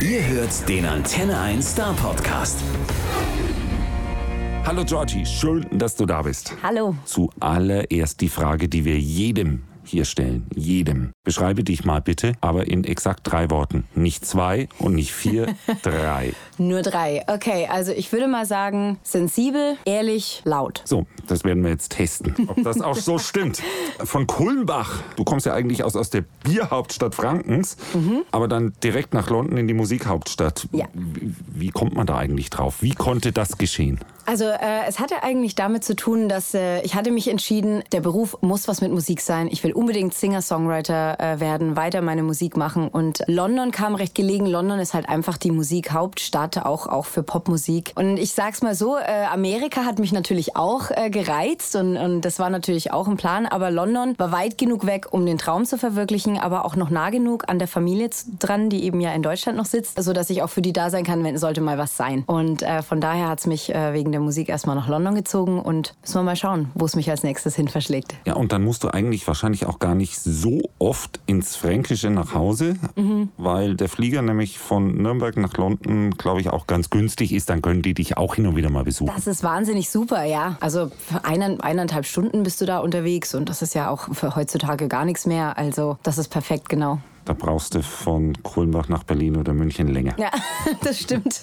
Ihr hört den Antenne 1 Star Podcast. Hallo Georgie, schön, dass du da bist. Hallo. Zuallererst die Frage, die wir jedem hier stellen. Jedem. Beschreibe dich mal bitte, aber in exakt drei Worten. Nicht zwei und nicht vier, drei. Nur drei. Okay, also ich würde mal sagen, sensibel, ehrlich, laut. So, das werden wir jetzt testen, ob das auch so stimmt. Von Kulmbach, du kommst ja eigentlich aus, aus der Bierhauptstadt Frankens, aber dann direkt nach London in die Musikhauptstadt. Ja. Wie, wie kommt man da eigentlich drauf? Wie konnte das geschehen? Also äh, es hatte eigentlich damit zu tun, dass äh, ich hatte mich entschieden, der Beruf muss was mit Musik sein. Ich will unbedingt Singer-Songwriter äh, werden, weiter meine Musik machen. Und London kam recht gelegen. London ist halt einfach die Musikhauptstadt, auch, auch für Popmusik. Und ich sag's mal so, äh, Amerika hat mich natürlich auch äh, gereizt und, und das war natürlich auch ein Plan. Aber London war weit genug weg, um den Traum zu verwirklichen, aber auch noch nah genug an der Familie dran, die eben ja in Deutschland noch sitzt, so dass ich auch für die da sein kann, wenn sollte mal was sein. Und äh, von daher hat's mich äh, wegen der Musik erstmal nach London gezogen und müssen wir mal schauen, wo es mich als nächstes hin verschlägt. Ja, und dann musst du eigentlich wahrscheinlich auch gar nicht so oft ins Fränkische nach Hause, weil der Flieger nämlich von Nürnberg nach London, glaube ich, auch ganz günstig ist. Dann können die dich auch hin und wieder mal besuchen. Das ist wahnsinnig super, ja. Also eine, eineinhalb Stunden bist du da unterwegs und das ist ja auch für heutzutage gar nichts mehr. Also das ist perfekt, genau. Da brauchst du von Kulmbach nach Berlin oder München länger. Ja, das stimmt.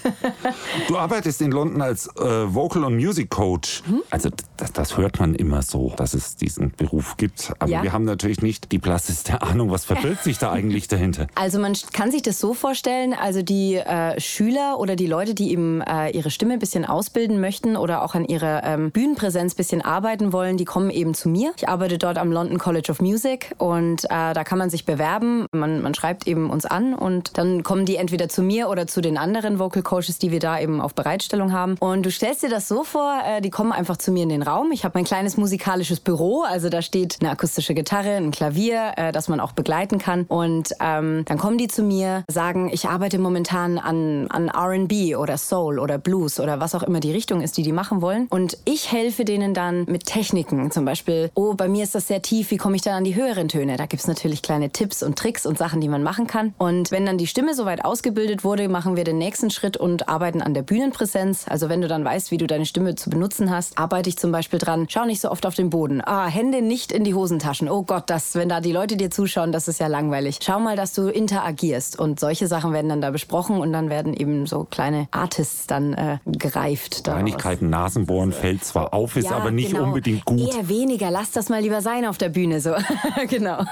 Du arbeitest in London als äh, Vocal- und Music Coach. Also das, das hört man immer so, dass es diesen Beruf gibt. Aber Ja. wir haben natürlich nicht die blasseste Ahnung, was verbirgt sich da eigentlich dahinter. Also man kann sich das so vorstellen, also die äh, Schüler oder die Leute, die eben äh, ihre Stimme ein bisschen ausbilden möchten oder auch an ihrer ähm, Bühnenpräsenz ein bisschen arbeiten wollen, die kommen eben zu mir. Ich arbeite dort am London College of Music und äh, da kann man sich bewerben. Man, man schreibt eben uns an und dann kommen die entweder zu mir oder zu den anderen Vocal Coaches, die wir da eben auf Bereitstellung haben. Und du stellst dir das so vor, äh, die kommen einfach zu mir in den Raum. Ich habe mein kleines musikalisches Büro, also da steht eine akustische Gitarre, ein Klavier, äh, das man auch begleiten kann. Und ähm, dann kommen die zu mir, sagen, ich arbeite momentan an, an R&B oder Soul oder Blues oder was auch immer die Richtung ist, die die machen wollen. Und ich helfe denen dann mit Techniken, zum Beispiel, oh, bei mir ist das sehr tief, wie komme ich dann an die höheren Töne? Da gibt's natürlich kleine Tipps und Tricks und Sachen, die man machen kann. Und wenn dann die Stimme soweit ausgebildet wurde, machen wir den nächsten Schritt und arbeiten an der Bühnenpräsenz. Also wenn du dann weißt, wie du deine Stimme zu benutzen hast, arbeite ich zum Beispiel dran, schau nicht so oft auf den Boden. Ah, Hände nicht in die Hosentaschen. Oh Gott, das, wenn da die Leute dir zuschauen, das ist ja langweilig. Schau mal, dass du interagierst. Und solche Sachen werden dann da besprochen und dann werden eben so kleine Artists dann äh, gereift. daraus. Kleinigkeiten, Nasenbohren fällt zwar auf, ist Ja, aber nicht genau. unbedingt gut. Eher weniger. Lass das mal lieber sein auf der Bühne. So. genau.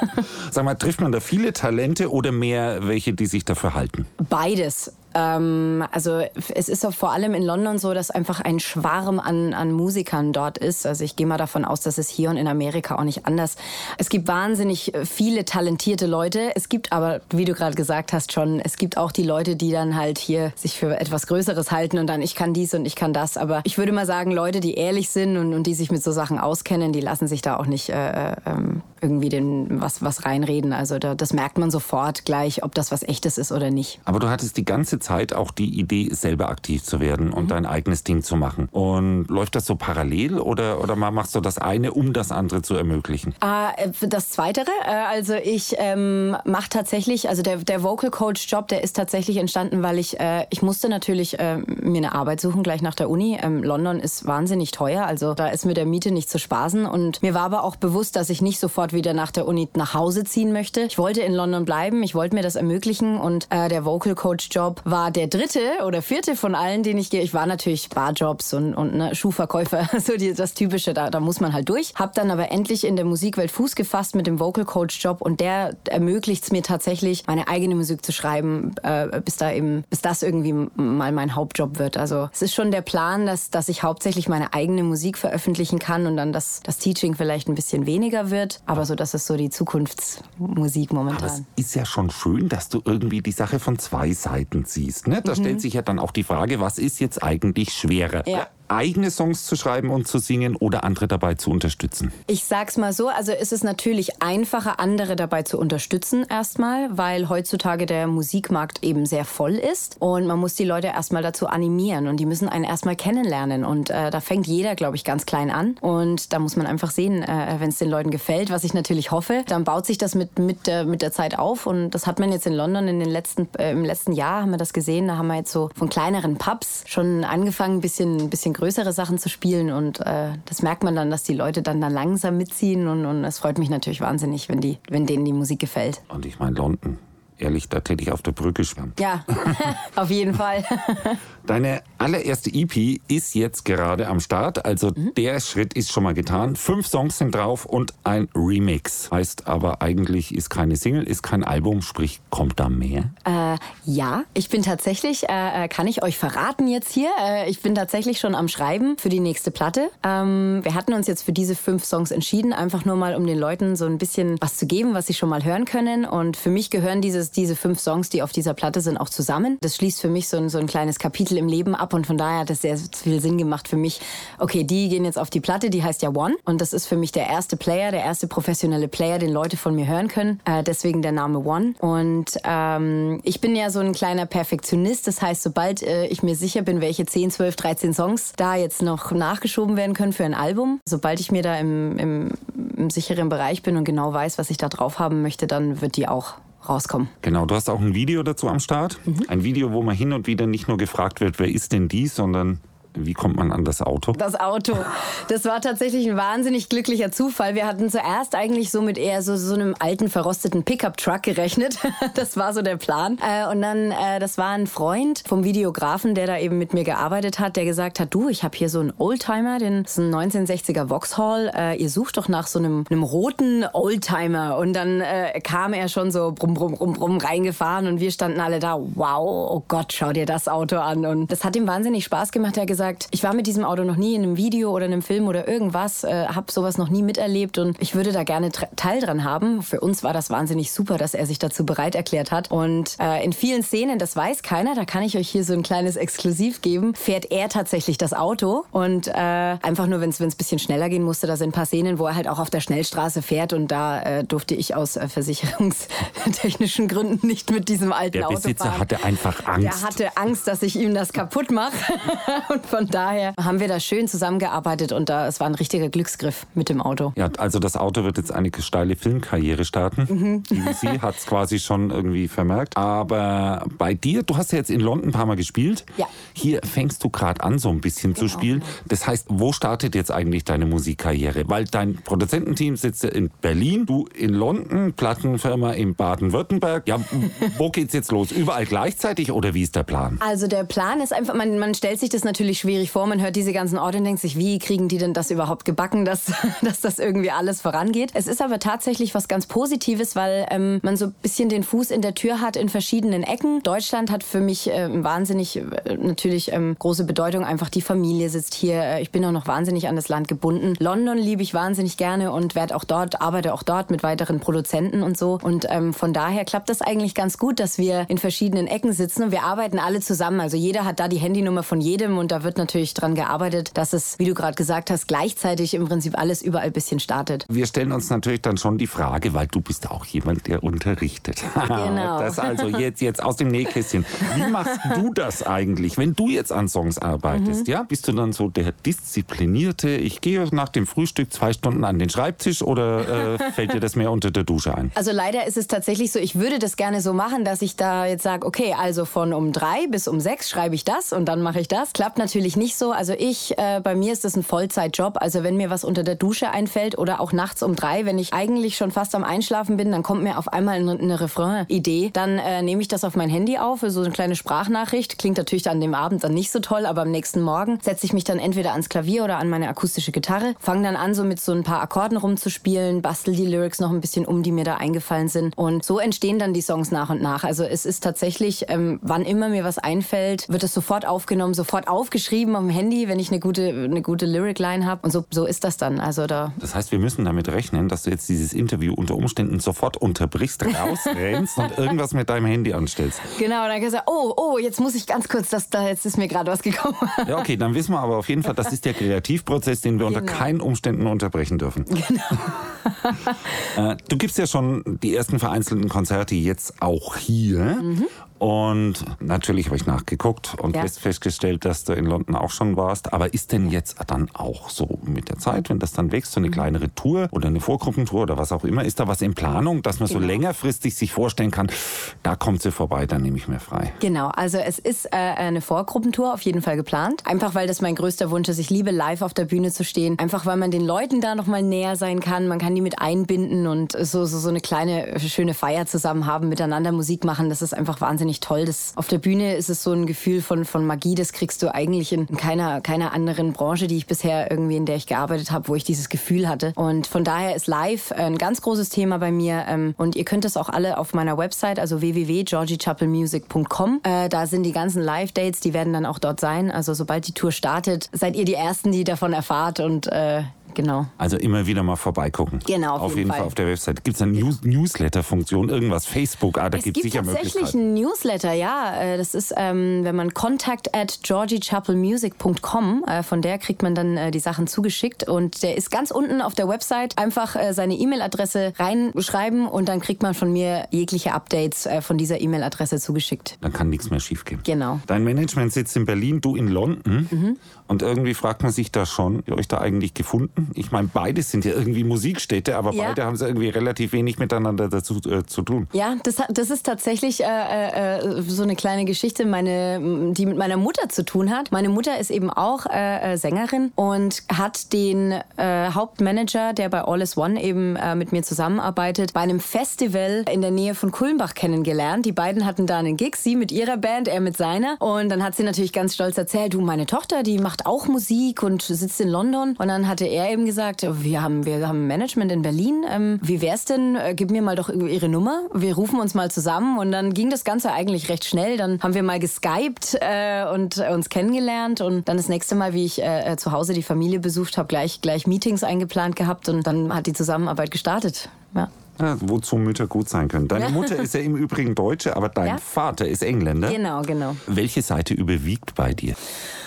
Sag mal, trifft man da viele Talente oder mehr welche, die sich dafür halten? Beides. Ähm, also es ist vor allem in London so, dass einfach ein Schwarm an, an Musikern dort ist. Also ich gehe mal davon aus, dass es hier und in Amerika auch nicht anders. Es gibt wahnsinnig viele talentierte Leute. Es gibt aber, wie du gerade gesagt hast schon, es gibt auch die Leute, die dann halt hier sich für etwas Größeres halten und dann ich kann dies und ich kann das. Aber ich würde mal sagen, Leute, die ehrlich sind und, und die sich mit so Sachen auskennen, die lassen sich da auch nicht äh, ähm, irgendwie den, was, was reinreden. Also da, das merkt man sofort gleich, ob das was echtes ist oder nicht. Aber du hattest die ganze Zeit auch die Idee, selber aktiv zu werden Mhm. und dein eigenes Ding zu machen. Und läuft das so parallel oder, oder machst du das eine, um das andere zu ermöglichen? Äh, das Zweitere, äh, also ich ähm, mache tatsächlich, also der, der Vocal Coach Job, der ist tatsächlich entstanden, weil ich, äh, ich musste natürlich äh, mir eine Arbeit suchen gleich nach der Uni. Ähm, London ist wahnsinnig teuer, also da ist mit der Miete nicht zu spaßen. Und mir war aber auch bewusst, dass ich nicht sofort wieder nach der Uni nach Hause ziehen möchte. Ich wollte in London bleiben, ich wollte mir das ermöglichen und äh, der Vocal Coach Job war der dritte oder vierte von allen, den ich gehe. Ich war natürlich Barjobs und, und ne, Schuhverkäufer, so die, das Typische, da, da muss man halt durch. Hab dann aber endlich in der Musikwelt Fuß gefasst mit dem Vocal Coach Job und der ermöglicht es mir tatsächlich, meine eigene Musik zu schreiben, äh, bis da eben, bis das irgendwie mal mein Hauptjob wird. Also es ist schon der Plan, dass, dass ich hauptsächlich meine eigene Musik veröffentlichen kann und dann das, das Teaching vielleicht ein bisschen weniger wird. Aber so, das ist so die Zukunftsmusik Aber es momentan. ist ja schon schön, dass du irgendwie die Sache von zwei Seiten siehst. Ne? Mhm. Da stellt sich ja dann auch die Frage, was ist jetzt eigentlich schwerer? Ja. Eigene Songs zu schreiben und zu singen oder andere dabei zu unterstützen? Ich sag's mal so, also ist es natürlich einfacher, andere dabei zu unterstützen erstmal, weil heutzutage der Musikmarkt eben sehr voll ist und man muss die Leute erstmal dazu animieren und die müssen einen erstmal kennenlernen und äh, da fängt jeder, glaube ich, ganz klein an und da muss man einfach sehen, äh, wenn es den Leuten gefällt, was ich natürlich hoffe, dann baut sich das mit, mit, äh, mit der Zeit auf und das hat man jetzt in London in den letzten, äh, im letzten Jahr haben wir das gesehen, da haben wir jetzt so von kleineren Pubs schon angefangen, ein bisschen, bisschen größere Sachen zu spielen und äh, das merkt man dann, dass die Leute dann, dann langsam mitziehen und es freut mich natürlich wahnsinnig, wenn, die, wenn denen die Musik gefällt. Und ich meine London. Ehrlich, da täte ich auf der Brücke schwimmen. Ja, auf jeden Fall. Deine allererste EP ist jetzt gerade am Start, also mhm. der Schritt ist schon mal getan. Fünf Songs sind drauf und ein Remix. Heißt aber eigentlich ist keine Single, ist kein Album, sprich kommt da mehr? Äh, ja, ich bin tatsächlich, äh, äh, kann ich euch verraten jetzt hier, äh, ich bin tatsächlich schon am Schreiben für die nächste Platte. Ähm, wir hatten uns jetzt für diese fünf Songs entschieden, einfach nur mal um den Leuten so ein bisschen was zu geben, was sie schon mal hören können. Und für mich gehören dieses, diese fünf Songs, die auf dieser Platte sind, auch zusammen. Das schließt für mich so ein, so ein kleines Kapitel im Leben ab und von daher hat es sehr viel Sinn gemacht für mich. Okay, die gehen jetzt auf die Platte, die heißt ja One und das ist für mich der erste Player, der erste professionelle Player, den Leute von mir hören können. Äh, deswegen der Name One. Und ähm, ich bin ja so ein kleiner Perfektionist, das heißt, sobald äh, ich mir sicher bin, welche 10, 12, 13 Songs da jetzt noch nachgeschoben werden können für ein Album, sobald ich mir da im, im, im sicheren Bereich bin und genau weiß, was ich da drauf haben möchte, dann wird die auch rauskommen. Genau, du hast auch ein Video dazu am Start. Mhm. Ein Video, wo man hin und wieder nicht nur gefragt wird, wer ist denn dies, sondern wie kommt man an das Auto? Das Auto. Das war tatsächlich ein wahnsinnig glücklicher Zufall. Wir hatten zuerst eigentlich so mit eher so, so einem alten, verrosteten Pickup-Truck gerechnet. Das war so der Plan. Äh, und dann, äh, das war ein Freund vom Videografen, der da eben mit mir gearbeitet hat, der gesagt hat, du, ich habe hier so einen Oldtimer, den ist ein 1960er Vauxhall. Äh, ihr sucht doch nach so einem, einem roten Oldtimer. Und dann kam er schon so brumm, brumm, brumm, brumm reingefahren und wir standen alle da, wow, oh Gott, schau dir das Auto an. Und das hat ihm wahnsinnig Spaß gemacht. Er gesagt, gesagt, ich war mit diesem Auto noch nie in einem Video oder einem Film oder irgendwas, äh, habe sowas noch nie miterlebt und ich würde da gerne Teil dran haben. Für uns war das wahnsinnig super, dass er sich dazu bereit erklärt hat. Und äh, in vielen Szenen, das weiß keiner, da kann ich euch hier so ein kleines Exklusiv geben, fährt er tatsächlich das Auto und äh, einfach nur, wenn es ein bisschen schneller gehen musste, da sind ein paar Szenen, wo er halt auch auf der Schnellstraße fährt und da äh, durfte ich aus äh, versicherungstechnischen Gründen nicht mit diesem alten der Auto Besitzer fahren. hatte einfach Angst. Der hatte Angst, dass ich ihm das kaputt mache und von daher haben wir da schön zusammengearbeitet und da, es war ein richtiger Glücksgriff mit dem Auto. Ja, also das Auto wird jetzt eine steile Filmkarriere starten. Mhm. BBC hat es quasi schon irgendwie vermerkt. Aber bei dir, du hast ja jetzt in London ein paar Mal gespielt. Ja. Hier fängst du gerade an, so ein bisschen genau. zu spielen. Das heißt, wo startet jetzt eigentlich deine Musikkarriere? Weil dein Produzententeam sitzt ja in Berlin, du in London, Plattenfirma in Baden-Württemberg. Ja, wo geht's jetzt los? Überall gleichzeitig oder wie ist der Plan? Also der Plan ist einfach, man, man stellt sich das natürlich schwierig vor. Man hört diese ganzen Orte und denkt sich, wie kriegen die denn das überhaupt gebacken, dass, dass das irgendwie alles vorangeht. Es ist aber tatsächlich was ganz Positives, weil ähm, man so ein bisschen den Fuß in der Tür hat in verschiedenen Ecken. Deutschland hat für mich äh, wahnsinnig äh, natürlich ähm, große Bedeutung. Einfach die Familie sitzt hier. Äh, ich bin auch noch wahnsinnig an das Land gebunden. London liebe ich wahnsinnig gerne und werde auch dort, arbeite auch dort mit weiteren Produzenten und so. Und ähm, von daher klappt das eigentlich ganz gut, dass wir in verschiedenen Ecken sitzen und wir arbeiten alle zusammen. Also jeder hat da die Handynummer von jedem und da wird natürlich natürlich daran gearbeitet, dass es, wie du gerade gesagt hast, gleichzeitig im Prinzip alles überall ein bisschen startet. Wir stellen uns natürlich dann schon die Frage, weil du bist auch jemand, der unterrichtet. Genau. Das also jetzt, jetzt aus dem Nähkästchen. Wie machst du das eigentlich, wenn du jetzt an Songs arbeitest? Mhm. Ja? Bist du dann so der disziplinierte, ich gehe nach dem Frühstück zwei Stunden an den Schreibtisch oder äh, fällt dir das mehr unter der Dusche ein? Also leider ist es tatsächlich so, ich würde das gerne so machen, dass ich da jetzt sage, okay, also von um drei bis um sechs schreibe ich das und dann mache ich das. Klappt natürlich nicht so. Also ich, äh, bei mir ist das ein Vollzeitjob. Also wenn mir was unter der Dusche einfällt oder auch nachts um drei, wenn ich eigentlich schon fast am Einschlafen bin, dann kommt mir auf einmal eine, eine Refrain-Idee. Dann äh, nehme ich das auf mein Handy auf, so eine kleine Sprachnachricht. Klingt natürlich an dem Abend dann nicht so toll, aber am nächsten Morgen setze ich mich dann entweder ans Klavier oder an meine akustische Gitarre, fange dann an, so mit so ein paar Akkorden rumzuspielen, bastel die Lyrics noch ein bisschen um, die mir da eingefallen sind. Und so entstehen dann die Songs nach und nach. Also es ist tatsächlich, ähm, wann immer mir was einfällt, wird es sofort aufgenommen, sofort aufgeschrieben geschrieben am Handy, wenn ich eine gute, eine gute Lyric-Line habe. Und so, so ist das dann. Also da Das heißt, wir müssen damit rechnen, dass du jetzt dieses Interview unter Umständen sofort unterbrichst, rausrennst und irgendwas mit deinem Handy anstellst. Genau, dann gesagt, oh, oh, jetzt muss ich ganz kurz, das, da, jetzt ist mir gerade was gekommen. Ja, okay, dann wissen wir aber auf jeden Fall, das ist der Kreativprozess, den wir unter Genau. keinen Umständen unterbrechen dürfen. Genau. äh, du gibst ja schon die ersten vereinzelten Konzerte jetzt auch hier. Und natürlich habe ich nachgeguckt und Ja. fest- festgestellt, dass du in London auch schon warst. Aber ist denn jetzt dann auch so mit der Zeit, wenn das dann wächst, so eine kleinere Tour oder eine Vorgruppentour oder was auch immer, ist da was in Planung, dass man so längerfristig sich vorstellen kann, da kommt sie vorbei, dann nehme ich mir frei. Genau, also es ist äh, eine Vorgruppentour auf jeden Fall geplant. Einfach weil das mein größter Wunsch ist. Ich liebe live auf der Bühne zu stehen. Einfach weil man den Leuten da nochmal näher sein kann. Man kann die mit einbinden und so, so, so eine kleine schöne Feier zusammen haben, miteinander Musik machen. Das ist einfach wahnsinnig toll. Das, auf der Bühne ist es so ein Gefühl von, von Magie. Das kriegst du eigentlich in keiner, keiner anderen Branche, die ich bisher irgendwie, in der ich gearbeitet habe, wo ich dieses Gefühl hatte. Und von daher ist live ein ganz großes Thema bei mir. Ähm, und ihr könnt es auch alle auf meiner Website, also www.georgiechapelmusic.com. Äh, da sind die ganzen Live-Dates, die werden dann auch dort sein. Also sobald die Tour startet, seid ihr die Ersten, die davon erfahrt. Und äh, genau. Also immer wieder mal vorbeigucken. Genau, auf auf jeden jeden Fall. Fall. auf der Website. Gibt es eine News Newsletter-Funktion, irgendwas, Facebook, ah, da Es gibt gibt sicher tatsächlich einen Newsletter, ja. Äh, Das ist, ähm, wenn man contact at georgiechapelmusic.com, äh, von der kriegt man dann äh, die Sachen zugeschickt. Und der ist ganz unten auf der Website. Einfach äh, seine E-Mail-Adresse reinschreiben und dann kriegt man von mir jegliche Updates äh, von dieser E-Mail-Adresse zugeschickt. Dann kann nichts mehr schiefgehen. Genau. Dein Management sitzt in Berlin, du in London. Mhm. Und irgendwie fragt man sich da schon, ihr euch da eigentlich gefunden? Ich meine, beides sind ja irgendwie Musikstädte, aber Ja. beide haben sie irgendwie relativ wenig miteinander dazu äh, zu tun. Ja, das, das ist tatsächlich äh, äh, so eine kleine Geschichte, meine, die mit meiner Mutter zu tun hat. Meine Mutter ist eben auch äh, äh, Sängerin und hat den äh, Hauptmanager, der bei All is One eben äh, mit mir zusammenarbeitet, bei einem Festival in der Nähe von Kulmbach kennengelernt. Die beiden hatten da einen Gig, sie mit ihrer Band, er mit seiner. Und dann hat sie natürlich ganz stolz erzählt, du, meine Tochter, die macht auch Musik und sitzt in London. Und dann hatte er eben gesagt, wir haben, wir haben Management in Berlin. Ähm, wie wär's denn? Äh, gib mir mal doch ihre Nummer. Wir rufen uns mal zusammen. Und dann ging das Ganze eigentlich recht schnell. Dann haben wir mal geskypt äh, und äh, uns kennengelernt. Und dann das nächste Mal, wie ich äh, zu Hause die Familie besucht habe, gleich, gleich Meetings eingeplant gehabt. Und dann hat die Zusammenarbeit gestartet. Ja. Ja, wozu Mütter gut sein können. Deine Mutter ist ja im Übrigen Deutsche, aber dein Ja. Vater ist Engländer. Genau, genau. Welche Seite überwiegt bei dir?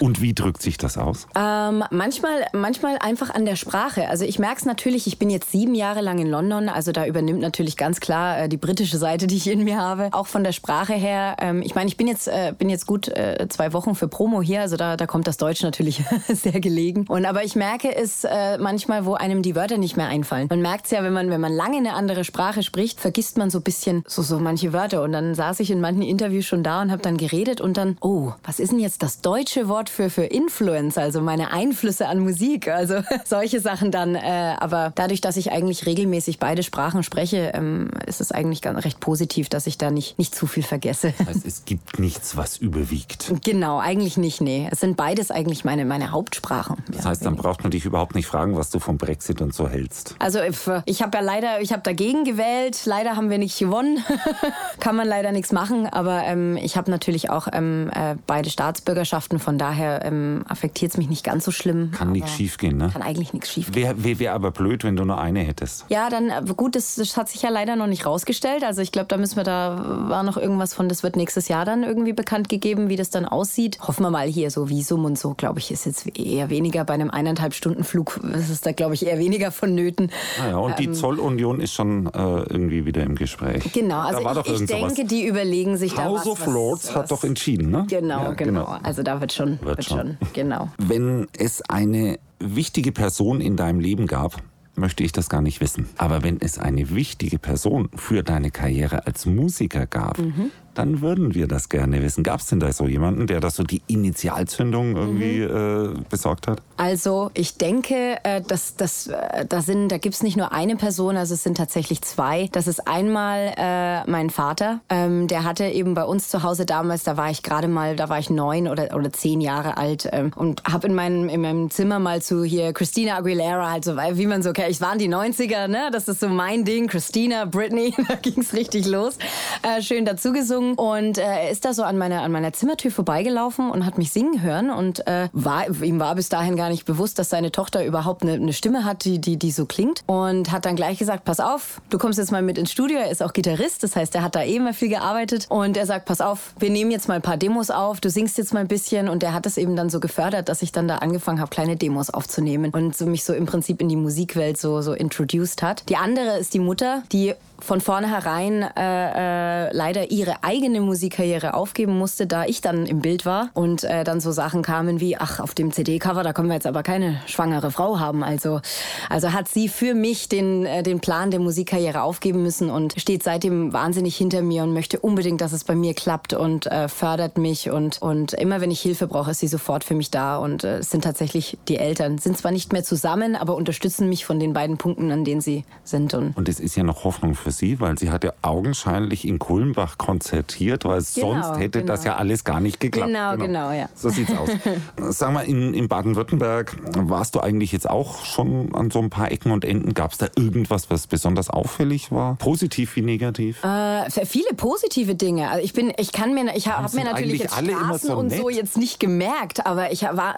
Und wie drückt sich das aus? Ähm, manchmal, manchmal einfach an der Sprache. Also ich merke es natürlich, ich bin jetzt sieben Jahre lang in London, also da übernimmt natürlich ganz klar äh, die britische Seite, die ich in mir habe. Auch von der Sprache her. Ähm, ich meine, ich bin jetzt, äh, bin jetzt gut äh, zwei Wochen für Promo hier, also da, da kommt das Deutsch natürlich sehr gelegen. Und aber ich merke es äh, manchmal, wo einem die Wörter nicht mehr einfallen. Man merkt es ja, wenn man, wenn man lange eine andere Sprache spricht, vergisst man so ein bisschen so, so manche Wörter. Und dann saß ich in manchen Interviews schon da und habe dann geredet und dann, oh, was ist denn jetzt das deutsche Wort für, für Influence, also meine Einflüsse an Musik, also solche Sachen dann. Äh, aber dadurch, dass ich eigentlich regelmäßig beide Sprachen spreche, ähm, ist es eigentlich ganz, recht positiv, dass ich da nicht, nicht zu viel vergesse. Also es gibt nichts, was überwiegt. Genau, eigentlich nicht, nee. Es sind beides eigentlich meine, meine Hauptsprachen. Das heißt, dann braucht man dich überhaupt nicht fragen, was du vom Brexit und so hältst. Also äh, ich habe ja leider, ich habe dagegen gewählt. Leider haben wir nicht gewonnen. Kann man leider nichts machen. Aber ähm, ich habe natürlich auch ähm, äh, beide Staatsbürgerschaften. Von daher ähm, affektiert es mich nicht ganz so schlimm. Kann nichts schiefgehen, ne? Kann eigentlich nichts schief gehen. Wäre wär, wär aber blöd, wenn du nur eine hättest. Ja, dann äh, gut, das, das hat sich ja leider noch nicht rausgestellt. Also ich glaube, da müssen wir da war noch irgendwas von, das wird nächstes Jahr dann irgendwie bekannt gegeben, wie das dann aussieht. Hoffen wir mal hier so Visum und so, glaube ich, ist jetzt eher weniger bei einem eineinhalb Stunden Flug. Das ist da, glaube ich, eher weniger vonnöten. Naja, und die Zollunion ist schon äh, irgendwie wieder im Gespräch. Genau, also ich, ich sowas. denke, die überlegen sich da House was. of was- Lords was, hat doch entschieden, ne? Genau, Ja, genau, Also da wird schon, Wird wird, schon. schon. genau. Wenn es eine wichtige Person in deinem Leben gab, möchte ich das gar nicht wissen. Aber wenn es eine wichtige Person für deine Karriere als Musiker gab, Mhm. Dann würden wir das gerne wissen. Gab es denn da so jemanden, der das so die Initialzündung irgendwie Mhm. äh, besorgt hat? Also ich denke, äh, dass, dass, äh, da, sind, da gibt's nicht nur eine Person, also es sind tatsächlich zwei. Das ist einmal äh, mein Vater. Ähm, der hatte eben bei uns zu Hause damals, da war ich gerade mal, da war ich neun oder, oder zehn Jahre alt ähm, und habe in meinem, in meinem Zimmer mal zu hier Christina Aguilera, halt so, wie man so kennt. Ich waren die 90er, ne? Das ist so mein Ding. Christina, Britney, da ging's richtig los. Äh, schön dazu gesungen. Gesungen und äh, er ist da so an meiner, an meiner Zimmertür vorbeigelaufen und hat mich singen hören und äh, war, ihm war bis dahin gar nicht bewusst, dass seine Tochter überhaupt eine, eine Stimme hat, die, die, die so klingt und hat dann gleich gesagt, pass auf, du kommst jetzt mal mit ins Studio, er ist auch Gitarrist, das heißt, er hat da eh immer viel gearbeitet und er sagt, pass auf, wir nehmen jetzt mal ein paar Demos auf, du singst jetzt mal ein bisschen und er hat es eben dann so gefördert, dass ich dann da angefangen habe, kleine Demos aufzunehmen und so mich so im Prinzip in die Musikwelt so, so introduced hat. Die andere ist die Mutter, die von vornherein äh, äh, leider ihre eigene Musikkarriere aufgeben musste, da ich dann im Bild war und äh, dann so Sachen kamen wie, ach, auf dem CD-Cover, da können wir jetzt aber keine schwangere Frau haben. Also, also hat sie für mich den, äh, den Plan der Musikkarriere aufgeben müssen und steht seitdem wahnsinnig hinter mir und möchte unbedingt, dass es bei mir klappt und äh, fördert mich und, und immer wenn ich Hilfe brauche, ist sie sofort für mich da und äh, sind tatsächlich die Eltern. Sind zwar nicht mehr zusammen, aber unterstützen mich von den beiden Punkten, an denen sie sind. Und, und es ist ja noch Hoffnung für sie, weil sie hat ja augenscheinlich in Kulmbach konzertiert, weil genau, sonst hätte genau. das ja alles gar nicht geklappt. Genau, genau, genau ja. So sieht's aus. Sag mal, in, in Baden-Württemberg warst du eigentlich jetzt auch schon an so ein paar Ecken und Enden. Gab es da irgendwas, was besonders auffällig war? Positiv wie negativ? Äh, viele positive Dinge. Also ich bin, ich kann mir, ich habe mir natürlich jetzt Straßen so und so jetzt nicht gemerkt, aber ich war,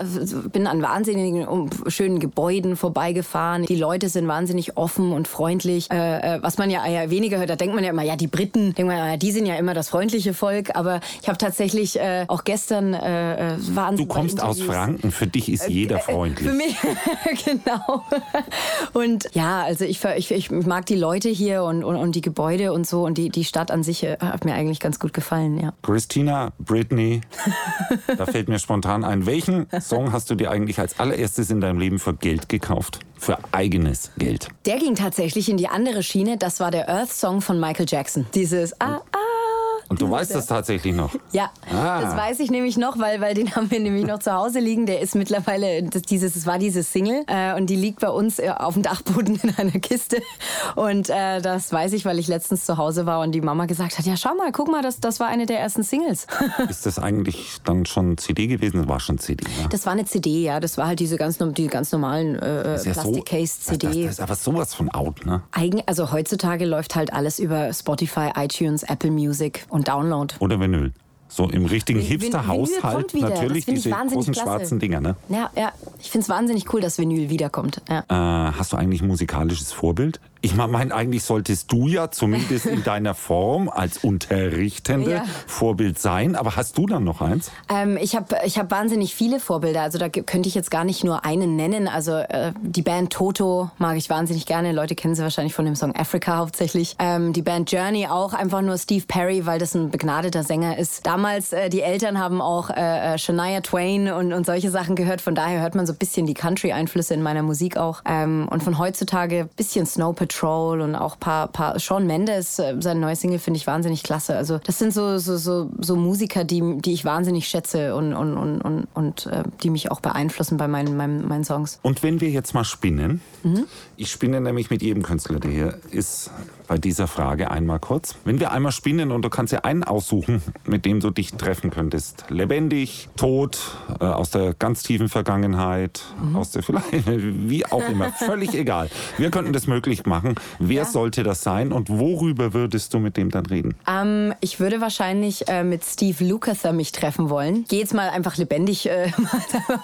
bin an wahnsinnigen schönen Gebäuden vorbeigefahren. Die Leute sind wahnsinnig offen und freundlich, äh, äh was man ja weniger hört. Da denkt man ja immer, ja, die Briten, denkt man, ja, die sind ja immer das freundliche Volk. Aber ich habe tatsächlich äh, auch gestern äh, äh waren Du kommst aus Franken, für dich ist jeder äh, freundlich. Für mich, genau. Und ja, also ich, ich, ich mag die Leute hier und, und, und die Gebäude und so und die, die Stadt an sich äh, hat mir eigentlich ganz gut gefallen, ja. Christina, Britney, da fällt mir spontan ein, welchen Song hast du dir eigentlich als allererstes in deinem Leben für Geld gekauft? Für eigenes Geld? Der ging tatsächlich in die andere Schiene. Das war der Earth Song von Michael Jackson. Dieses Ah, ah. Und du weißt das tatsächlich noch? Ja, ah. das weiß ich nämlich noch, weil, weil den haben wir nämlich noch zu Hause liegen. Der ist mittlerweile, das, dieses, es war diese Single äh, und die liegt bei uns äh, auf dem Dachboden in einer Kiste. Und äh, das weiß ich, weil ich letztens zu Hause war und die Mama gesagt hat, ja schau mal, guck mal, das, das war eine der ersten Singles. ist das eigentlich dann schon CD gewesen? Das war schon CD, ja? Das war eine CD, ja. Das war halt diese ganz, die ganz normalen äh, ja Plastic-Case-CD. Das, das, ist aber sowas von out, ne? Eigen, also heutzutage läuft halt alles über Spotify, iTunes, Apple Music und Download. Oder Vinyl. So im richtigen Hipster-Haushalt natürlich diese großen klasse. schwarzen Dinger, ne? Ja, ja. Ich finde es wahnsinnig cool, dass Vinyl wiederkommt. Ja. Äh, hast du eigentlich ein musikalisches Vorbild? Ich meine, eigentlich solltest du ja zumindest in deiner Form als Unterrichtende ja. Vorbild sein. Aber hast du dann noch eins? Ähm, ich habe ich hab wahnsinnig viele Vorbilder. Also da könnte ich jetzt gar nicht nur einen nennen. Also äh, die Band Toto mag ich wahnsinnig gerne. Leute kennen sie wahrscheinlich von dem Song Africa hauptsächlich. Ähm, die Band Journey auch einfach nur Steve Perry, weil das ein begnadeter Sänger ist. Damals, äh, die Eltern haben auch äh, äh Shania Twain und, und solche Sachen gehört. Von daher hört man so ein bisschen die Country-Einflüsse in meiner Musik auch. Ähm, und von heutzutage ein bisschen Snow Patrol Patrol und auch paar, paar Sean Mendes, äh, sein neues Single finde ich wahnsinnig klasse. Also das sind so, so, so, so Musiker, die, die ich wahnsinnig schätze und, und, und, und, und äh, die mich auch beeinflussen bei meinen, meinen, meinen Songs. Und wenn wir jetzt mal spinnen, mhm. ich spinne nämlich mit jedem Künstler, der hier ist, bei dieser Frage einmal kurz. Wenn wir einmal spinnen und du kannst dir einen aussuchen, mit dem du dich treffen könntest. Lebendig, tot, äh, aus der ganz tiefen Vergangenheit, mhm. aus der vielleicht, wie auch immer, völlig egal. Wir könnten das möglich machen. Wer ja. sollte das sein und worüber würdest du mit dem dann reden? Ähm, ich würde wahrscheinlich äh, mit Steve Lukather mich treffen wollen. Geh jetzt mal einfach lebendig, äh,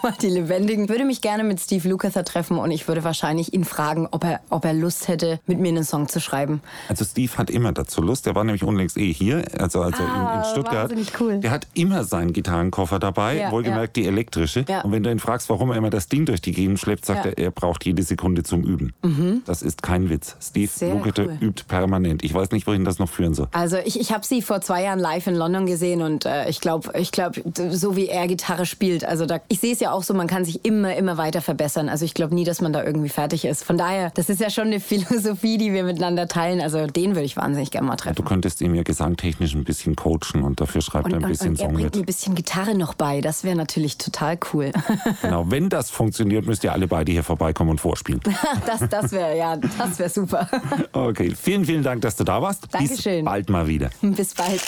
mal die Lebendigen. Ich würde mich gerne mit Steve Lukather treffen und ich würde wahrscheinlich ihn fragen, ob er, ob er Lust hätte, mit mir einen Song zu schreiben. Also Steve hat immer dazu Lust. Der war nämlich unlängst eh hier, also, also ah, in, in, Stuttgart. Cool. Der hat immer seinen Gitarrenkoffer dabei, ja, wohlgemerkt ja. die elektrische. Ja. Und wenn du ihn fragst, warum er immer das Ding durch die Gegend schleppt, sagt er, er braucht jede Sekunde zum Üben. Mhm. Das ist kein Witz. Steve Lukete cool. übt permanent. Ich weiß nicht, wohin das noch führen soll. Also ich, ich habe sie vor zwei Jahren live in London gesehen und äh, ich glaube, ich glaub, so wie er Gitarre spielt, also da, ich sehe es ja auch so, man kann sich immer, immer weiter verbessern. Also ich glaube nie, dass man da irgendwie fertig ist. Von daher, das ist ja schon eine Philosophie, die wir miteinander teilen. Also den würde ich wahnsinnig gerne mal treffen. Du könntest ihn ja gesangtechnisch ein bisschen coachen und dafür schreibt und, er ein bisschen und, und Song er bringt mit. ein bisschen Gitarre noch bei. Das wäre natürlich total cool. genau, wenn das funktioniert, müsst ihr alle beide hier vorbeikommen und vorspielen. das das wäre ja, das wäre super. okay, vielen, vielen Dank, dass du da warst. Dankeschön. Bis bald mal wieder. Bis bald.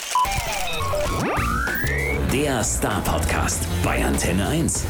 Der Star Podcast bei Antenne 1.